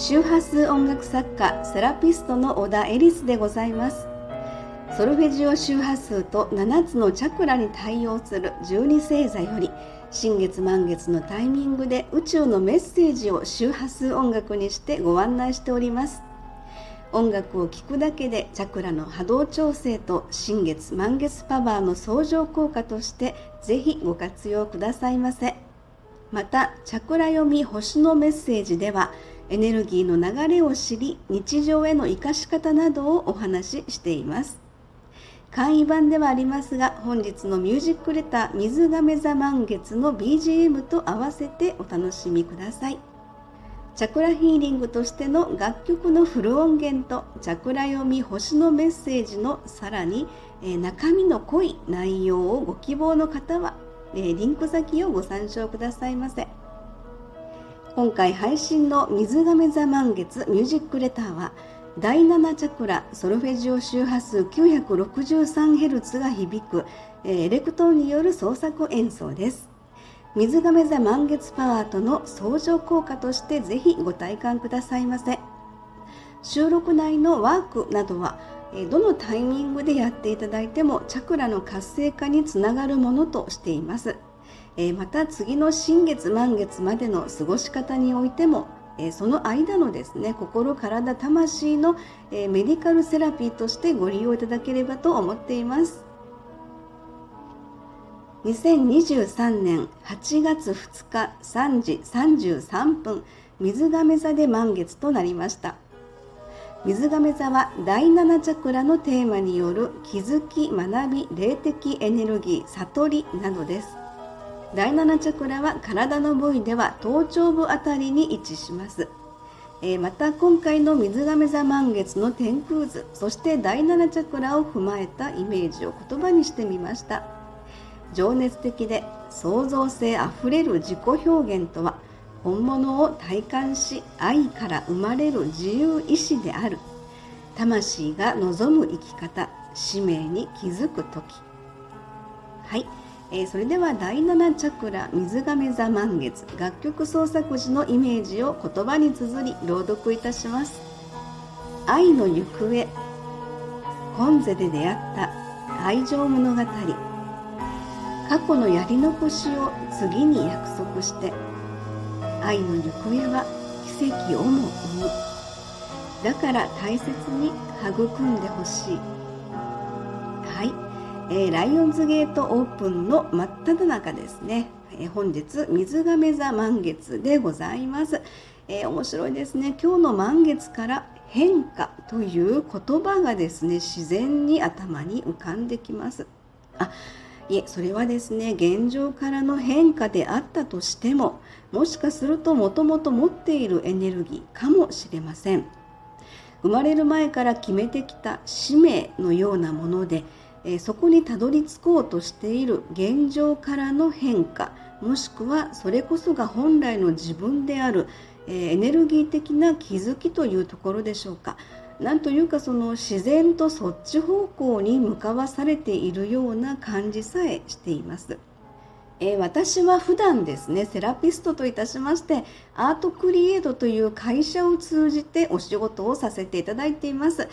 周波数音楽作家セラピストの小田エリスでございます。ソルフェジオ周波数と7つのチャクラに対応する12星座より新月満月のタイミングで宇宙のメッセージを周波数音楽にしてご案内しております。音楽を聴くだけでチャクラの波動調整と新月満月パワーの相乗効果としてぜひご活用くださいませ。またチャクラ読み星のメッセージではエネルギーの流れを知り日常への生かし方などをお話ししています。簡易版ではありますが本日のミュージックレター水亀座満月の BGM と合わせてお楽しみください。チャクラヒーリングとしての楽曲のフル音源とチャクラ読み星のメッセージのさらに、え中身の濃い内容をご希望の方は、えリンク先をご参照くださいませ。今回配信の水亀座満月ミュージックレターは第7チャクラソルフェジオ周波数 963Hz が響くエレクトーンによる創作演奏です。水亀座満月パワーとの相乗効果としてぜひご体感くださいませ。収録内のワークなどはどのタイミングでやっていただいてもチャクラの活性化につながるものとしています。また次の新月満月までの過ごし方においてもその間のですね心体魂のメディカルセラピーとしてご利用いただければと思っています。2023年8月2日3時33分水亀座で満月となりました。水亀座は第7チャクラのテーマによる気づき学び霊的エネルギー悟りなどです。第7チャクラは体の部位では頭頂部あたりに位置します、えー、また今回の水亀座満月の天空図そして第7チャクラを踏まえたイメージを言葉にしてみました。情熱的で創造性あふれる自己表現とは本物を体感し愛から生まれる自由意志である。魂が望む生き方使命に気づく時。はい、えー、それでは第7チャクラ水亀座満月。楽曲創作時のイメージを言葉に綴り朗読いたします。愛の行方。今世で出会った愛情物語。過去のやり残しを次に約束して愛の行方は奇跡をも生む。だから大切に育んでほしいはい、えー、ライオンズゲートオープンの真っ只中ですね、えー、本日水亀座満月でございます、えー、面白いですね。今日の満月から変化という言葉がですね自然に頭に浮かんできます。あいえそれはですね現状からの変化であったとしてももしかするともともと持っているエネルギーかもしれません。生まれる前から決めてきた使命のようなものでえそこにたどり着こうとしている現状からの変化もしくはそれこそが本来の自分である、えエネルギー的な気づきというところでしょうかなんというかその自然とそっち方向に向かわされているような感じさえしています。えー、私は普段ですねセラピストといたしましてアートクリエイトという会社を通じてお仕事をさせていただいています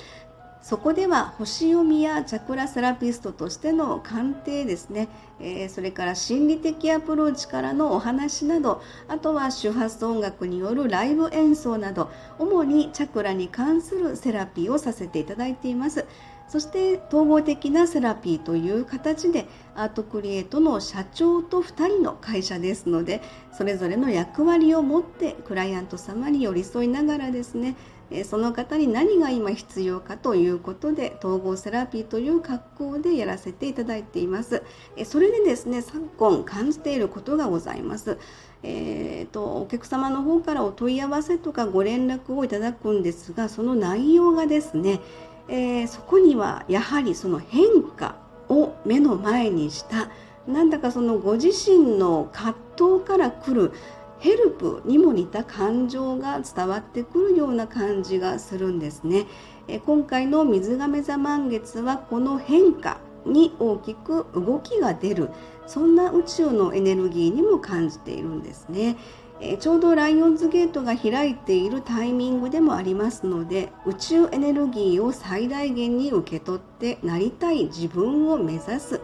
そこでは星読みやチャクラセラピストとしての鑑定ですね、えー、それから心理的アプローチからのお話などあとは周波数音楽によるライブ演奏など主にチャクラに関するセラピーをさせていただいています。そして統合的なセラピーという形でアートクリエイトの社長と2人の会社ですのでそれぞれの役割を持ってクライアント様に寄り添いながらですねその方に何が今必要かということで統合セラピーという格好でやらせていただいています。それでですね昨今感じていることがございます。えーと、お客様の方からお問い合わせとかご連絡をいただくんですがその内容がですね、えー、そこにはやはりその変化を目の前にしたなんだかそのご自身の葛藤から来るヘルプにも似た感情が伝わってくるような感じがするんですね。え今回の水亀座満月はこの変化に大きく動きが出るそんな宇宙のエネルギーにも感じているんですね。えちょうどライオンズゲートが開いているタイミングでもありますので宇宙エネルギーを最大限に受け取ってなりたい自分を目指す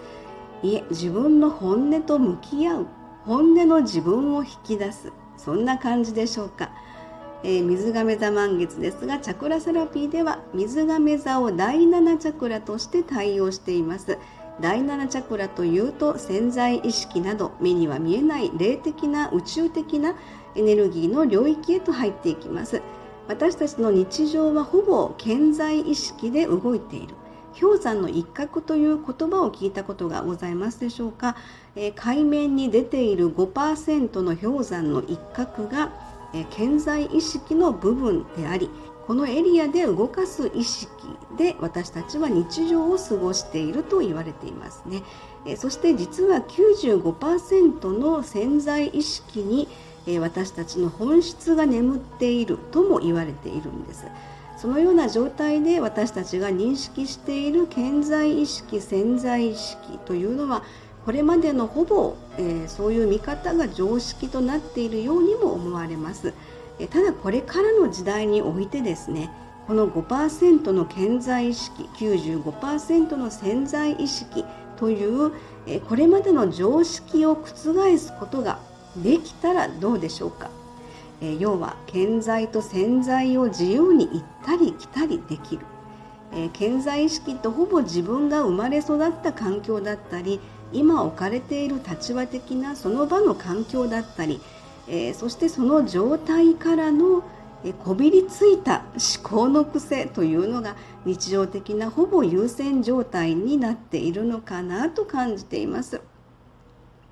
いえ自分の本音と向き合う本音の自分を引き出す。そんな感じでしょうか、えー、水亀座満月ですがチャクラセラピーでは水亀座を第7チャクラとして対応しています。第7チャクラというと潜在意識など目には見えない霊的な宇宙的なエネルギーの領域へと入っていきます。私たちの日常はほぼ健在意識で動いている。氷山の一角という言葉を聞いたことがございますでしょうか、えー、海面に出ている5%の氷山の一角が、えー、健在意識の部分でありこのエリアで動かす意識で私たちは日常を過ごしていると言われていますね。えそして実は95%の潜在意識に私たちの本質が眠っているとも言われているんです。そのような状態で私たちが認識している健在意識潜在意識というのはこれまでのほぼ、えー、そういう見方が常識となっているようにも思われます。えただこれからの時代においてですねこの5%の健在意識95%の潜在意識というえこれまでの常識を覆すことができたらどうでしょうかえ要は健在と潜在を自由に行ったり来たりできるえ健在意識とほぼ自分が生まれ育った環境だったり今置かれている立場的なその場の環境だったりえ、そしてその状態からのこびりついた思考の癖というのが日常的なほぼ優先状態になっているのかなと感じています。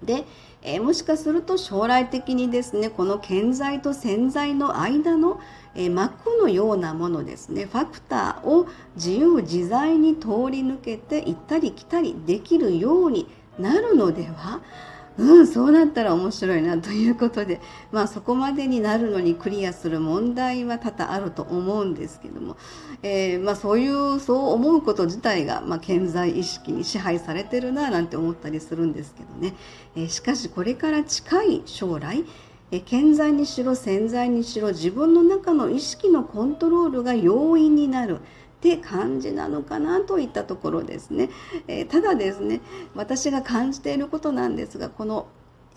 で、えー、もしかすると将来的にですねこの建材と潜在の間の、えー、膜のようなものですねファクターを自由自在に通り抜けて行ったり来たりできるようになるのでは？うんそうなったら面白いなということで。まあそこまでになるのにクリアする問題は多々あると思うんですけども、えー、まあ、そういうそう思うこと自体が、まあ、健在意識に支配されてるななんて思ったりするんですけどね、えー、しかしこれから近い将来え健在にしろ潜在にしろ自分の中の意識のコントロールが容易になる。って感じなのかなといったところですね、えー、ただですね私が感じていることなんですがこの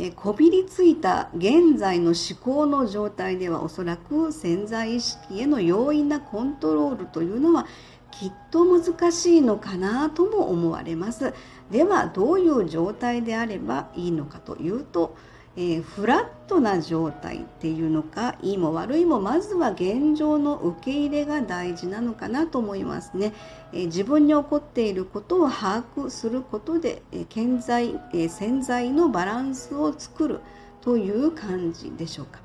えこびりついた現在の思考の状態ではおそらく潜在意識への容易なコントロールというのはきっと難しいのかなとも思われます。ではどういう状態であればいいのかというとえー、フラットな状態っていうのかいいも悪いもまずは現状の受け入れが大事なのかなと思いますね、えー、自分に起こっていることを把握することで、えー、健在、え潜在のバランスを作るという感じでしょうか。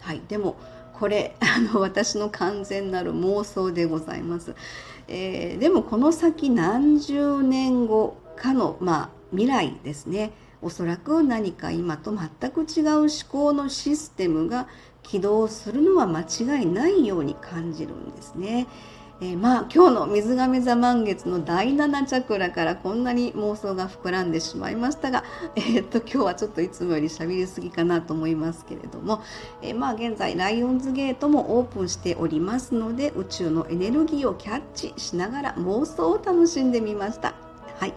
はいでもこれ あの私の完全なる妄想でございます、えでもこの先何十年後かのまあ未来ですね。おそらく何か今と全く違う思考のシステムが起動するのは間違いないように感じるんですね。えー、まあ今日の水亀座満月の第7チャクラからこんなに妄想が膨らんでしまいましたが、えー、っと今日はちょっといつもより喋りすぎかなと思いますけれども、えー、まあ現在ライオンズゲートもオープンしておりますので宇宙のエネルギーをキャッチしながら妄想を楽しんでみました。はい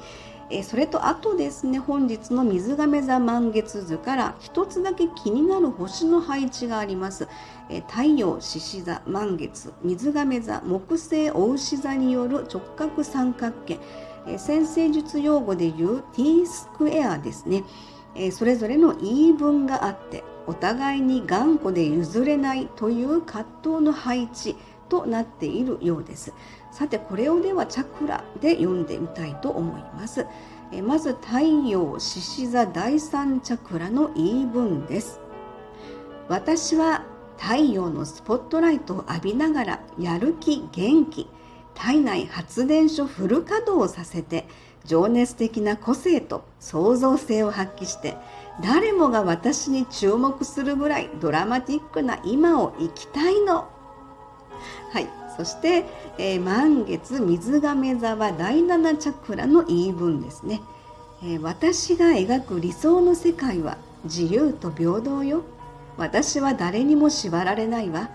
えそれとあとですね本日の水亀座満月図から一つだけ気になる星の配置があります、え太陽獅子座満月水亀座木星お牛座による直角三角形、え先生術用語でいう T スクエアですね、えそれぞれの言い分があってお互いに頑固で譲れないという葛藤の配置となっているようです。さてこれをではチャクラで読んでみたいと思います。えまず太陽獅子座第三チャクラの言い分です。私は太陽のスポットライトを浴びながらやる気元気体内発電所フル稼働させて情熱的な個性と創造性を発揮して誰もが私に注目するぐらいドラマティックな今を生きたいの。はい。そして、えー、満月水亀座は第7チャクラの言い分ですね、えー、私が描く理想の世界は自由と平等よ。私は誰にも縛られないわ。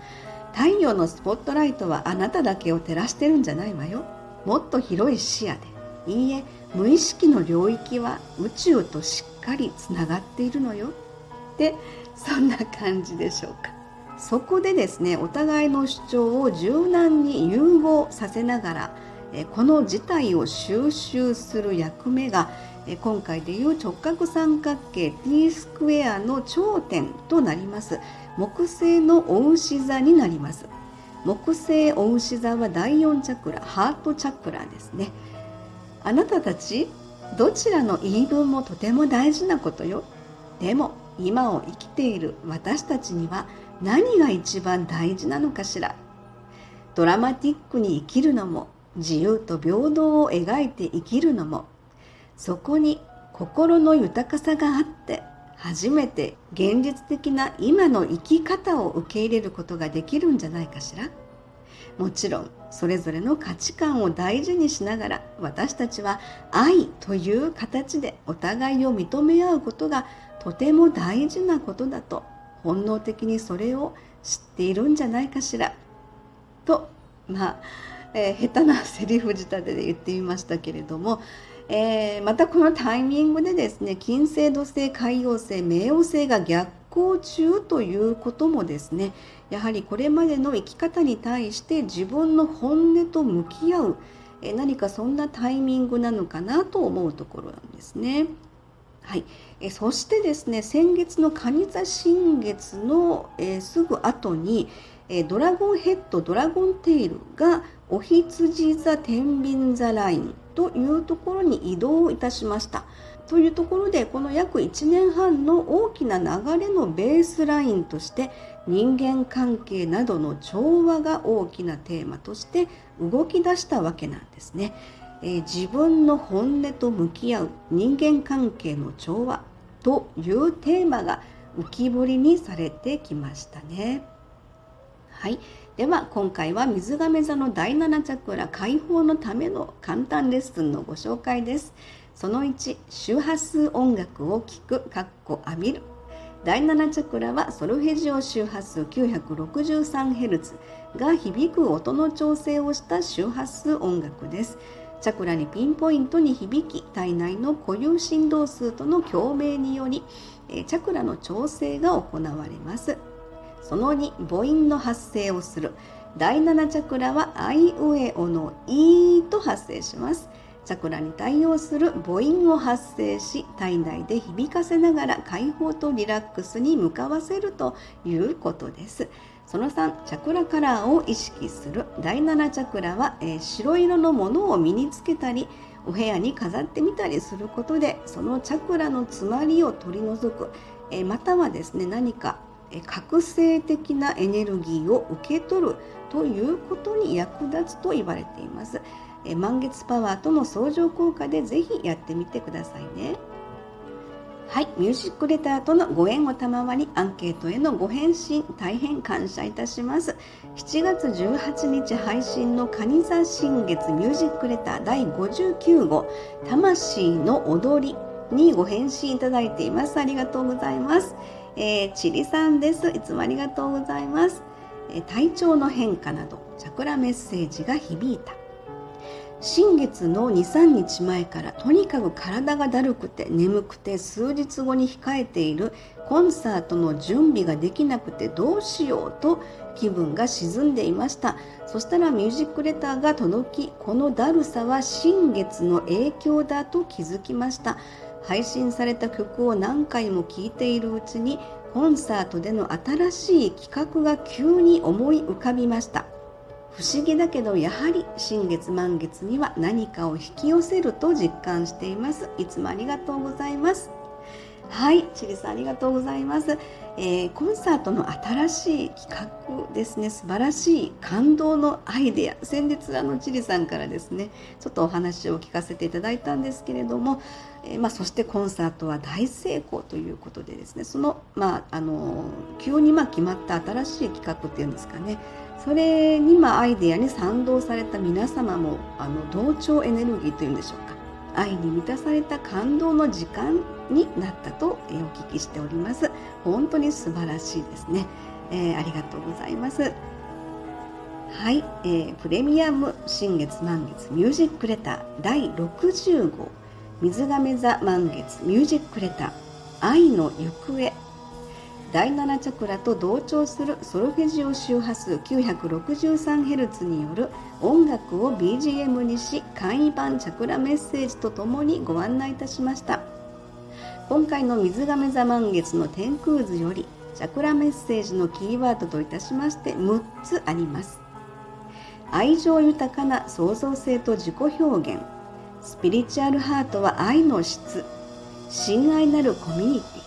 太陽のスポットライトはあなただけを照らしてるんじゃないわよ。もっと広い視野で。いいえ無意識の領域は宇宙としっかりつながっているのよ。ってそんな感じでしょうか。そこでですねお互いの主張を柔軟に融合させながらこの事態を収集する役目が今回でいう直角三角形 t スクエアの頂点となります。木星のお牛座になります。木星お牛座は第4チャクラハートチャクラですね。あなたたちどちらの言い分もとても大事なことよ。でも今を生きている私たちには何が一番大事なのかしら。ドラマティックに生きるのも自由と平等を描いて生きるのもそこに心の豊かさがあって初めて現実的な今の生き方を受け入れることができるんじゃないかしら。もちろんそれぞれの価値観を大事にしながら私たちは愛という形でお互いを認め合うことがとても大事なことだと本能的にそれを知っているんじゃないかしらとまあ、えー、下手なセリフ仕立てで言ってみましたけれども、えー、またこのタイミングでですね金星土星海洋星冥王星が逆行中ということもですねやはりこれまでの生き方に対して自分の本音と向き合う、何かそんなタイミングなのかなと思うところなんですね。はい、えそしてですね先月の蟹座新月の、えー、すぐ後に、えドラゴンヘッドドラゴンテイルがお羊座天秤座ラインというところに移動いたしました。というところでこの約1年半の大きな流れのベースラインとして人間関係などの調和が大きなテーマとして動き出したわけなんですね。え、自分の本音と向き合う人間関係の調和というテーマが浮き彫りにされてきましたね。はい、では今回は水亀座の第7チャクラ解放のための簡単レッスンのご紹介です。その1、周波数音楽を聴く、かっこ浴びる。第7チャクラはソルフェジオ周波数 963Hz が響く音の調整をした周波数音楽です。チャクラにピンポイントに響き体内の固有振動数との共鳴によりチャクラの調整が行われます。その2母音の発生をする。第7チャクラはアイウエオのイと発生します。チャクラに対応する。母音を発生し体内で響かせながら解放とリラックスに向かわせるということです。その3チャクラカラーを意識する第7チャクラは、えー、白色のものを身につけたりお部屋に飾ってみたりすることでそのチャクラの詰まりを取り除く、えー、またはですね何か覚醒的なエネルギーを受け取るということに役立つと言われています。満月パワーとの相乗効果でぜひやってみてくださいね。はい、ミュージックレターとのご縁を賜りアンケートへのご返信大変感謝いたします。7月18日配信の蟹座新月ミュージックレター第59号魂の踊りにご返信いただいています。ありがとうございます。えー、チリさんです。いつもありがとうございます。えー、体調の変化など、チャクラメッセージが響いた。新月の2、3日前からとにかく体がだるくて眠くて数日後に控えているコンサートの準備ができなくてどうしようと気分が沈んでいました。そしたらミュージックレターが届きこのだるさは新月の影響だと気づきました。配信された曲を何回も聴いているうちにコンサートでの新しい企画が急に思い浮かびました。不思議だけどやはり新月満月には何かを引き寄せると実感しています。いつもありがとうございます。はい、チリさんありがとうございます、えー、コンサートの新しい企画ですね。素晴らしい感動のアイデア。先日あのチリさんからですねちょっとお話を聞かせていただいたんですけれども、えー、まあ、そしてコンサートは大成功ということでですねその、まあ、あの急にま決まった新しい企画っていうんですかね。それにまアイデアに賛同された皆様もあの同調エネルギーというんでしょうか。愛に満たされた感動の時間になったとお聞きしております。本当に素晴らしいですね、えー、ありがとうございます。はい、えー、プレミアム新月満月ミュージックレター第60号水亀座満月ミュージックレター愛の行方。第7チャクラと同調するソルフェジオ周波数 963Hz による音楽を BGM にし簡易版チャクラメッセージとともにご案内いたしました。今回の水亀座満月の天空図よりチャクラメッセージのキーワードといたしまして6つあります。愛情豊かな創造性と自己表現。スピリチュアルハートは愛の質。親愛なるコミュニティ。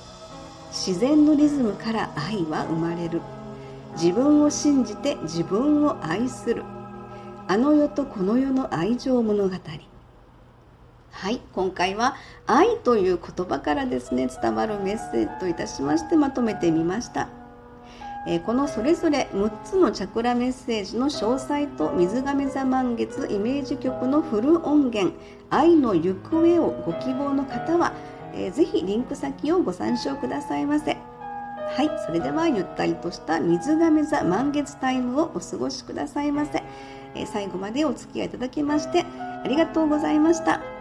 自然のリズムから愛は生まれる。自分を信じて自分を愛する。あの世とこの世の愛情物語。はい今回は「愛」という言葉からですね伝わるメッセージといたしましてまとめてみました、えー、このそれぞれ6つのチャクラメッセージの詳細と水亀座満月イメージ曲のフル音源「愛の行方」をご希望の方は「えー、ぜひリンク先をご参照くださいませ。はい、それではゆったりとした水亀座満月タイムをお過ごしくださいませ。えー、最後までお付き合いいただきましてありがとうございました。